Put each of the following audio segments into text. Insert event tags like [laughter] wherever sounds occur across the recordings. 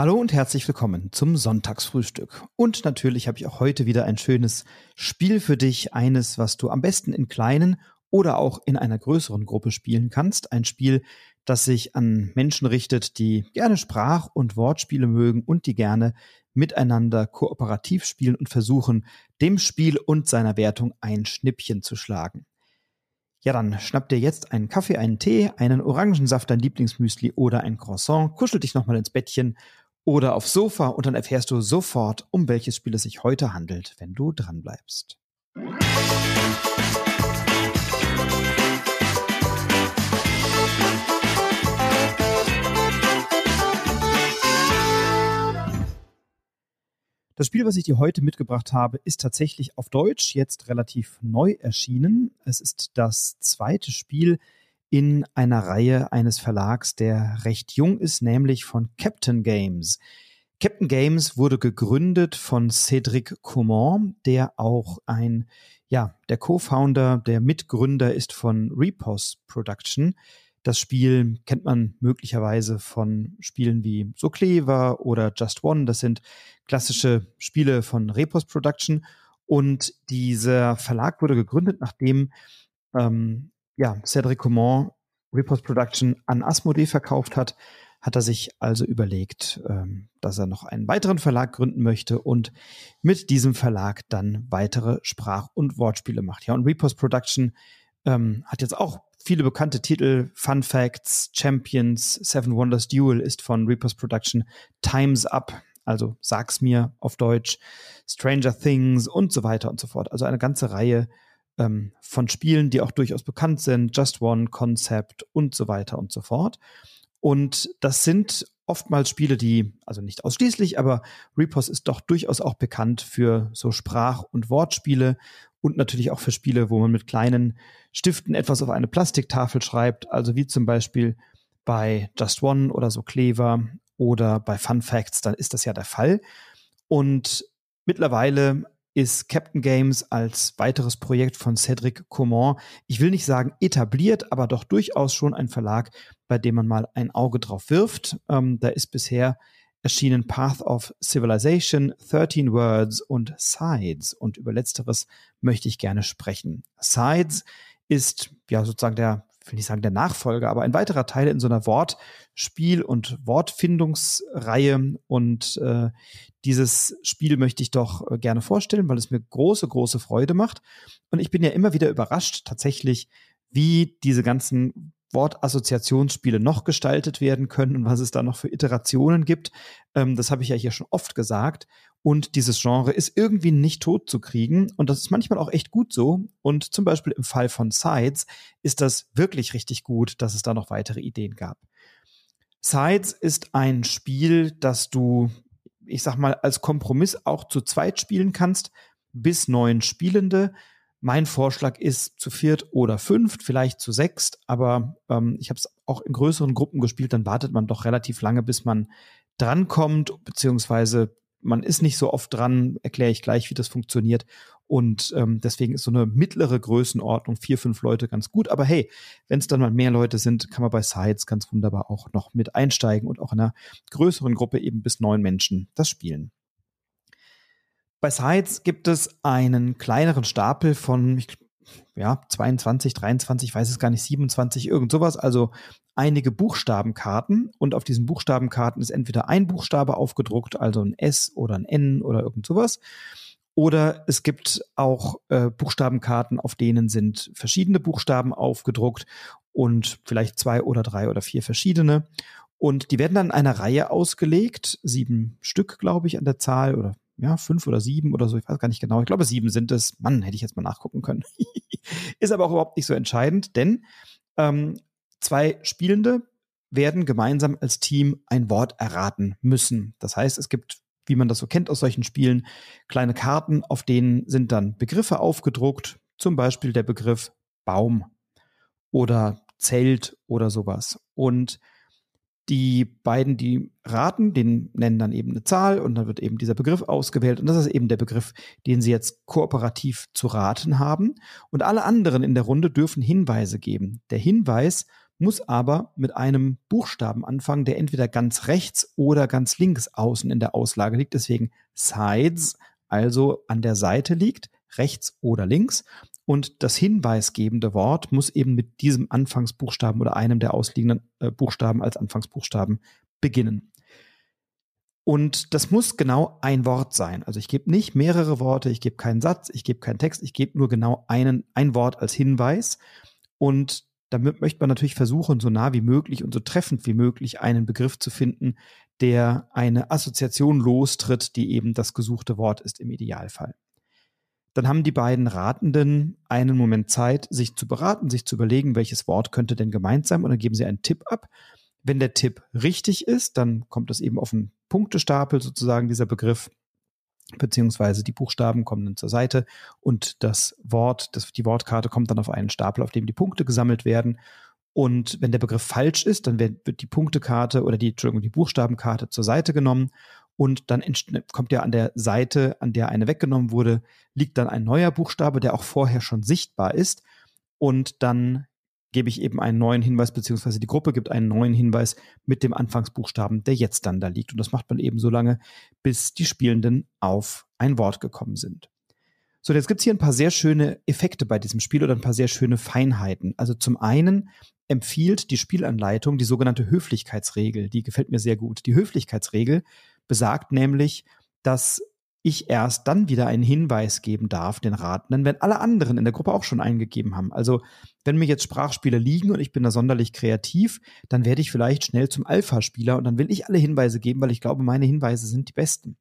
Hallo und herzlich willkommen zum Sonntagsfrühstück. Und natürlich habe ich auch heute wieder ein schönes Spiel für dich, eines, was du am besten in kleinen oder auch in einer größeren Gruppe spielen kannst. Ein Spiel, das sich an Menschen richtet, die gerne Sprach- und Wortspiele mögen und die gerne miteinander kooperativ spielen und versuchen, dem Spiel und seiner Wertung ein Schnippchen zu schlagen. Ja, dann schnapp dir jetzt einen Kaffee, einen Tee, einen Orangensaft, dein Lieblingsmüsli oder ein Croissant, kuschel dich nochmal ins Bettchen oder aufs Sofa und dann erfährst du sofort, um welches Spiel es sich heute handelt, wenn du dranbleibst. Das Spiel, was ich dir heute mitgebracht habe, ist tatsächlich auf Deutsch jetzt relativ neu erschienen. Es ist das zweite Spiel in einer Reihe eines Verlags, der recht jung ist, nämlich von Captain Games. Captain Games wurde gegründet von Cédric Coumont, der auch ein, ja, der Co-Founder, der Mitgründer ist von Repos Production. Das Spiel kennt man möglicherweise von Spielen wie So Clever oder Just One. Das sind klassische Spiele von Repos Production. Und dieser Verlag wurde gegründet, nachdem ähm, ja, Cedric Coumont Repos Production an Asmodee verkauft hat, hat er sich also überlegt, ähm, dass er noch einen weiteren Verlag gründen möchte und mit diesem Verlag dann weitere Sprach- und Wortspiele macht. Ja, und Repos Production ähm, hat jetzt auch viele bekannte Titel. Fun Facts, Champions, Seven Wonders Duel ist von Reapers Production, Time's Up, also Sag's mir auf Deutsch, Stranger Things und so weiter und so fort. Also eine ganze Reihe ähm, von Spielen, die auch durchaus bekannt sind, Just One, Concept und so weiter und so fort. Und das sind oftmals Spiele, die, also nicht ausschließlich, aber Repos ist doch durchaus auch bekannt für so Sprach- und Wortspiele und natürlich auch für Spiele, wo man mit kleinen Stiften etwas auf eine Plastiktafel schreibt, also wie zum Beispiel bei Just One oder so Clever oder bei Fun Facts, dann ist das ja der Fall. Und mittlerweile ist Captain Games als weiteres Projekt von Cedric Coumont, ich will nicht sagen etabliert, aber doch durchaus schon ein Verlag, bei dem man mal ein Auge drauf wirft. Ähm, da ist bisher erschienen Path of Civilization, 13 Words und Sides. Und über letzteres möchte ich gerne sprechen. Sides ist ja sozusagen der, will nicht sagen der Nachfolger, aber ein weiterer Teil in so einer Wortspiel- und Wortfindungsreihe. Und äh, dieses Spiel möchte ich doch äh, gerne vorstellen, weil es mir große, große Freude macht. Und ich bin ja immer wieder überrascht, tatsächlich, wie diese ganzen Wortassoziationsspiele noch gestaltet werden können und was es da noch für Iterationen gibt. Ähm, das habe ich ja hier schon oft gesagt. Und dieses Genre ist irgendwie nicht tot zu kriegen. Und das ist manchmal auch echt gut so. Und zum Beispiel im Fall von Sides ist das wirklich richtig gut, dass es da noch weitere Ideen gab. Sides ist ein Spiel, das du, ich sag mal, als Kompromiss auch zu zweit spielen kannst, bis neun Spielende. Mein Vorschlag ist zu viert oder fünft, vielleicht zu sechst, aber ähm, ich habe es auch in größeren Gruppen gespielt, dann wartet man doch relativ lange, bis man drankommt, beziehungsweise man ist nicht so oft dran, erkläre ich gleich, wie das funktioniert. Und ähm, deswegen ist so eine mittlere Größenordnung, vier, fünf Leute ganz gut. Aber hey, wenn es dann mal mehr Leute sind, kann man bei Sides ganz wunderbar auch noch mit einsteigen und auch in einer größeren Gruppe eben bis neun Menschen das spielen. Bei Sides gibt es einen kleineren Stapel von, ich, ja, 22, 23, weiß es gar nicht, 27, irgend sowas, also einige Buchstabenkarten und auf diesen Buchstabenkarten ist entweder ein Buchstabe aufgedruckt, also ein S oder ein N oder irgend sowas. Oder es gibt auch äh, Buchstabenkarten, auf denen sind verschiedene Buchstaben aufgedruckt und vielleicht zwei oder drei oder vier verschiedene. Und die werden dann in einer Reihe ausgelegt, sieben Stück, glaube ich, an der Zahl oder ja, fünf oder sieben oder so, ich weiß gar nicht genau. Ich glaube, sieben sind es. Mann, hätte ich jetzt mal nachgucken können. [laughs] ist aber auch überhaupt nicht so entscheidend, denn ähm, zwei Spielende werden gemeinsam als Team ein Wort erraten müssen. Das heißt, es gibt, wie man das so kennt aus solchen Spielen, kleine Karten, auf denen sind dann Begriffe aufgedruckt, zum Beispiel der Begriff Baum oder Zelt oder sowas. Und die beiden, die raten, den nennen dann eben eine Zahl und dann wird eben dieser Begriff ausgewählt. Und das ist eben der Begriff, den sie jetzt kooperativ zu raten haben. Und alle anderen in der Runde dürfen Hinweise geben. Der Hinweis muss aber mit einem Buchstaben anfangen, der entweder ganz rechts oder ganz links außen in der Auslage liegt. Deswegen Sides, also an der Seite liegt, rechts oder links. Und das hinweisgebende Wort muss eben mit diesem Anfangsbuchstaben oder einem der ausliegenden äh, Buchstaben als Anfangsbuchstaben beginnen. Und das muss genau ein Wort sein. Also ich gebe nicht mehrere Worte, ich gebe keinen Satz, ich gebe keinen Text, ich gebe nur genau einen, ein Wort als Hinweis. Und damit möchte man natürlich versuchen, so nah wie möglich und so treffend wie möglich einen Begriff zu finden, der eine Assoziation lostritt, die eben das gesuchte Wort ist im Idealfall. Dann haben die beiden Ratenden einen Moment Zeit, sich zu beraten, sich zu überlegen, welches Wort könnte denn gemeint sein, und dann geben sie einen Tipp ab. Wenn der Tipp richtig ist, dann kommt das eben auf einen Punktestapel sozusagen, dieser Begriff, beziehungsweise die Buchstaben kommen dann zur Seite und das Wort, das, die Wortkarte kommt dann auf einen Stapel, auf dem die Punkte gesammelt werden. Und wenn der Begriff falsch ist, dann wird, wird die Punktekarte oder die, Entschuldigung, die Buchstabenkarte zur Seite genommen und dann kommt ja an der Seite, an der eine weggenommen wurde, liegt dann ein neuer Buchstabe, der auch vorher schon sichtbar ist. Und dann gebe ich eben einen neuen Hinweis, beziehungsweise die Gruppe gibt einen neuen Hinweis mit dem Anfangsbuchstaben, der jetzt dann da liegt. Und das macht man eben so lange, bis die Spielenden auf ein Wort gekommen sind. So, jetzt gibt's hier ein paar sehr schöne Effekte bei diesem Spiel oder ein paar sehr schöne Feinheiten. Also zum einen empfiehlt die Spielanleitung die sogenannte Höflichkeitsregel. Die gefällt mir sehr gut. Die Höflichkeitsregel besagt nämlich, dass ich erst dann wieder einen Hinweis geben darf, den Ratenden, wenn alle anderen in der Gruppe auch schon eingegeben haben. Also wenn mir jetzt Sprachspiele liegen und ich bin da sonderlich kreativ, dann werde ich vielleicht schnell zum Alpha-Spieler und dann will ich alle Hinweise geben, weil ich glaube, meine Hinweise sind die besten.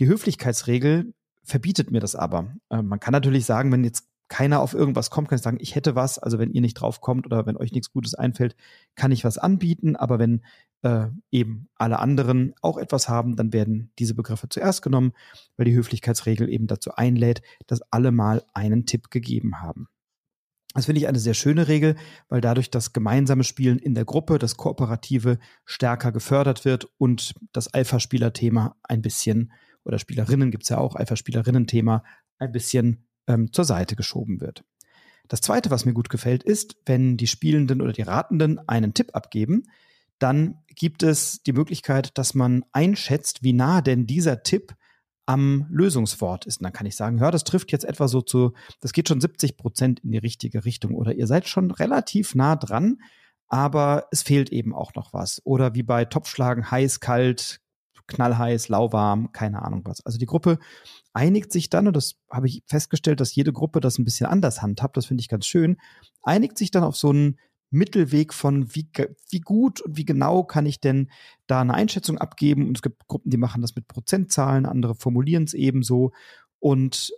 Die Höflichkeitsregel verbietet mir das aber. Äh, man kann natürlich sagen, wenn jetzt keiner auf irgendwas kommt, kann ich sagen, ich hätte was. Also wenn ihr nicht drauf kommt oder wenn euch nichts Gutes einfällt, kann ich was anbieten. Aber wenn äh, eben alle anderen auch etwas haben, dann werden diese Begriffe zuerst genommen, weil die Höflichkeitsregel eben dazu einlädt, dass alle mal einen Tipp gegeben haben. Das finde ich eine sehr schöne Regel, weil dadurch das gemeinsame Spielen in der Gruppe, das Kooperative stärker gefördert wird und das Alpha-Spieler-Thema ein bisschen, oder Spielerinnen gibt es ja auch, Alpha-Spielerinnen-Thema ein bisschen ähm, zur Seite geschoben wird. Das zweite, was mir gut gefällt, ist, wenn die Spielenden oder die Ratenden einen Tipp abgeben, dann gibt es die Möglichkeit, dass man einschätzt, wie nah denn dieser Tipp am Lösungswort ist. Und dann kann ich sagen, ja, das trifft jetzt etwa so zu, das geht schon 70 Prozent in die richtige Richtung oder ihr seid schon relativ nah dran, aber es fehlt eben auch noch was. Oder wie bei Topfschlagen, heiß, kalt, knallheiß, lauwarm, keine Ahnung was. Also die Gruppe einigt sich dann, und das habe ich festgestellt, dass jede Gruppe das ein bisschen anders handhabt, das finde ich ganz schön, einigt sich dann auf so einen Mittelweg von wie, wie gut und wie genau kann ich denn da eine Einschätzung abgeben. Und es gibt Gruppen, die machen das mit Prozentzahlen, andere formulieren es ebenso. Und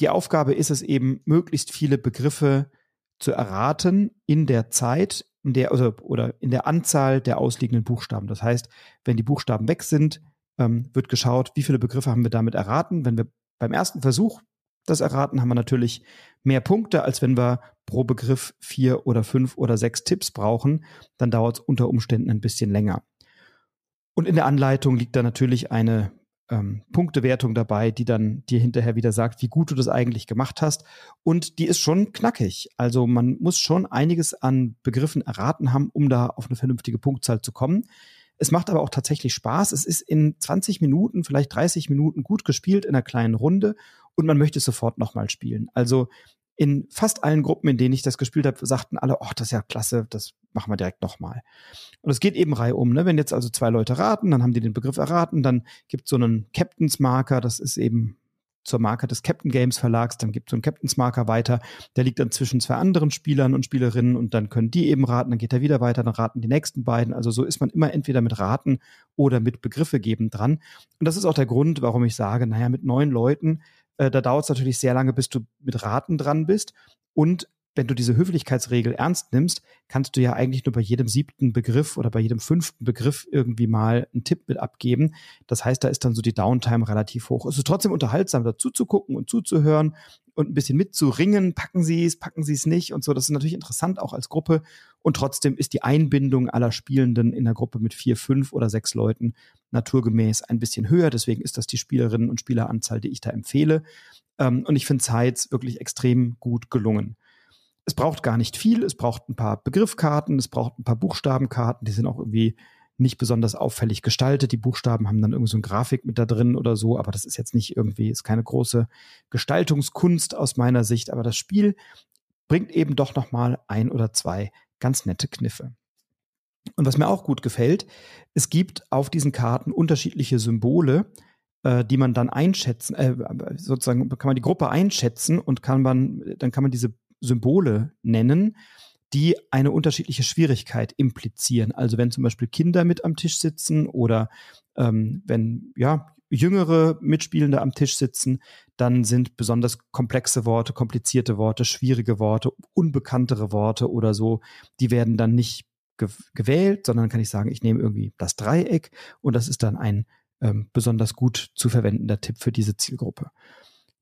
die Aufgabe ist es eben, möglichst viele Begriffe zu erraten in der Zeit, in der, also, oder in der Anzahl der ausliegenden Buchstaben. Das heißt, wenn die Buchstaben weg sind, ähm, wird geschaut, wie viele Begriffe haben wir damit erraten. Wenn wir beim ersten Versuch das erraten, haben wir natürlich mehr Punkte, als wenn wir pro Begriff vier oder fünf oder sechs Tipps brauchen. Dann dauert es unter Umständen ein bisschen länger. Und in der Anleitung liegt da natürlich eine ähm, Punktewertung dabei, die dann dir hinterher wieder sagt, wie gut du das eigentlich gemacht hast. Und die ist schon knackig. Also man muss schon einiges an Begriffen erraten haben, um da auf eine vernünftige Punktzahl zu kommen. Es macht aber auch tatsächlich Spaß. Es ist in 20 Minuten, vielleicht 30 Minuten gut gespielt in einer kleinen Runde und man möchte es sofort nochmal spielen. Also in fast allen Gruppen, in denen ich das gespielt habe, sagten alle, oh, das ist ja klasse, das machen wir direkt nochmal. Und es geht eben reihum, ne? Wenn jetzt also zwei Leute raten, dann haben die den Begriff erraten, dann gibt es so einen Captains Marker, das ist eben zur Marke des Captain Games Verlags, dann gibt so einen Captains Marker weiter, der liegt dann zwischen zwei anderen Spielern und Spielerinnen und dann können die eben raten, dann geht er wieder weiter, dann raten die nächsten beiden. Also so ist man immer entweder mit Raten oder mit Begriffe geben dran. Und das ist auch der Grund, warum ich sage, naja, mit neun Leuten äh, da dauert es natürlich sehr lange, bis du mit Raten dran bist. Und wenn du diese Höflichkeitsregel ernst nimmst, kannst du ja eigentlich nur bei jedem siebten Begriff oder bei jedem fünften Begriff irgendwie mal einen Tipp mit abgeben. Das heißt, da ist dann so die Downtime relativ hoch. Es ist trotzdem unterhaltsam, dazu zu gucken und zuzuhören und ein bisschen mitzuringen. Packen sie es, packen sie es nicht und so. Das ist natürlich interessant auch als Gruppe. Und trotzdem ist die Einbindung aller Spielenden in der Gruppe mit vier, fünf oder sechs Leuten naturgemäß ein bisschen höher. Deswegen ist das die Spielerinnen und Spieleranzahl, die ich da empfehle. Ähm, und ich finde Sides wirklich extrem gut gelungen. Es braucht gar nicht viel. Es braucht ein paar Begriffkarten, es braucht ein paar Buchstabenkarten, die sind auch irgendwie nicht besonders auffällig gestaltet. Die Buchstaben haben dann irgendwie so eine Grafik mit da drin oder so, aber das ist jetzt nicht irgendwie, ist keine große Gestaltungskunst aus meiner Sicht. Aber das Spiel bringt eben doch nochmal ein oder zwei ganz nette Kniffe. Und was mir auch gut gefällt, es gibt auf diesen Karten unterschiedliche Symbole, äh, die man dann einschätzen, äh, sozusagen kann man die Gruppe einschätzen und kann man, dann kann man diese Symbole nennen, die eine unterschiedliche Schwierigkeit implizieren. Also wenn zum Beispiel Kinder mit am Tisch sitzen oder ähm, wenn ja jüngere Mitspielende am Tisch sitzen, dann sind besonders komplexe Worte, komplizierte Worte, schwierige Worte, unbekanntere Worte oder so, die werden dann nicht gewählt, sondern kann ich sagen, ich nehme irgendwie das Dreieck und das ist dann ein ähm, besonders gut zu verwendender Tipp für diese Zielgruppe.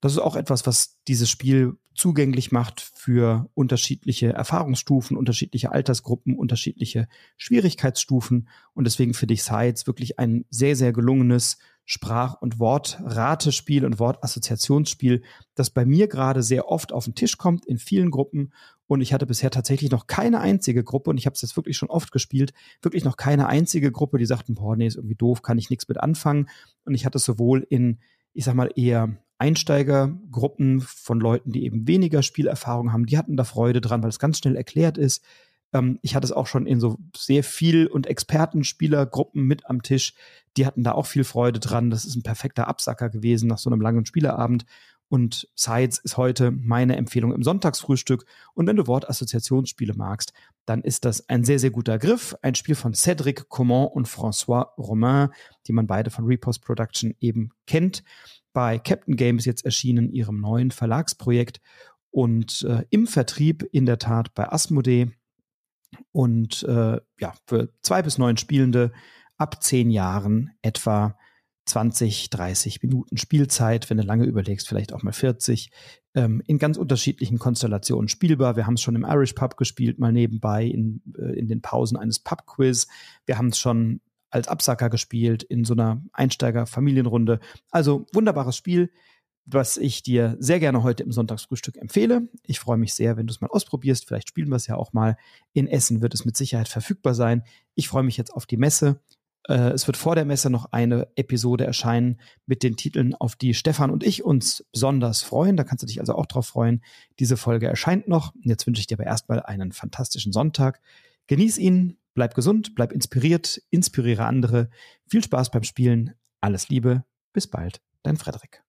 Das ist auch etwas, was dieses Spiel zugänglich macht für unterschiedliche Erfahrungsstufen, unterschiedliche Altersgruppen, unterschiedliche Schwierigkeitsstufen. Und deswegen finde ich Sides wirklich ein sehr, sehr gelungenes Sprach- und Wortratespiel und Wortassoziationsspiel, das bei mir gerade sehr oft auf den Tisch kommt in vielen Gruppen. Und ich hatte bisher tatsächlich noch keine einzige Gruppe, und ich habe es jetzt wirklich schon oft gespielt, wirklich noch keine einzige Gruppe, die sagten, boah, nee, ist irgendwie doof, kann ich nichts mit anfangen. Und ich hatte es sowohl in, ich sag mal, eher Einsteigergruppen von Leuten, die eben weniger Spielerfahrung haben, die hatten da Freude dran, weil es ganz schnell erklärt ist. Ähm, ich hatte es auch schon in so sehr viel und Expertenspielergruppen mit am Tisch. Die hatten da auch viel Freude dran. Das ist ein perfekter Absacker gewesen nach so einem langen Spielerabend. Und Sides ist heute meine Empfehlung im Sonntagsfrühstück. Und wenn du Wortassoziationsspiele magst, dann ist das ein sehr, sehr guter Griff. Ein Spiel von Cédric Coman und François Romain, die man beide von Repost Production eben kennt bei Captain Games jetzt erschienen, ihrem neuen Verlagsprojekt und äh, im Vertrieb in der Tat bei Asmodee und äh, ja, für zwei bis neun Spielende ab zehn Jahren etwa 20, 30 Minuten Spielzeit, wenn du lange überlegst, vielleicht auch mal 40, ähm, in ganz unterschiedlichen Konstellationen spielbar. Wir haben es schon im Irish Pub gespielt, mal nebenbei in, äh, in den Pausen eines Pub-Quiz. Wir haben es schon als Absacker gespielt in so einer Einsteiger-Familienrunde. Also wunderbares Spiel, was ich dir sehr gerne heute im Sonntagsfrühstück empfehle. Ich freue mich sehr, wenn du es mal ausprobierst. Vielleicht spielen wir es ja auch mal. In Essen wird es mit Sicherheit verfügbar sein. Ich freue mich jetzt auf die Messe. Äh, es wird vor der Messe noch eine Episode erscheinen mit den Titeln, auf die Stefan und ich uns besonders freuen. Da kannst du dich also auch drauf freuen. Diese Folge erscheint noch. Jetzt wünsche ich dir aber erstmal einen fantastischen Sonntag. Genieß ihn, Bleib gesund, bleib inspiriert, inspiriere andere. Viel Spaß beim Spielen. Alles Liebe. Bis bald. Dein Frederik.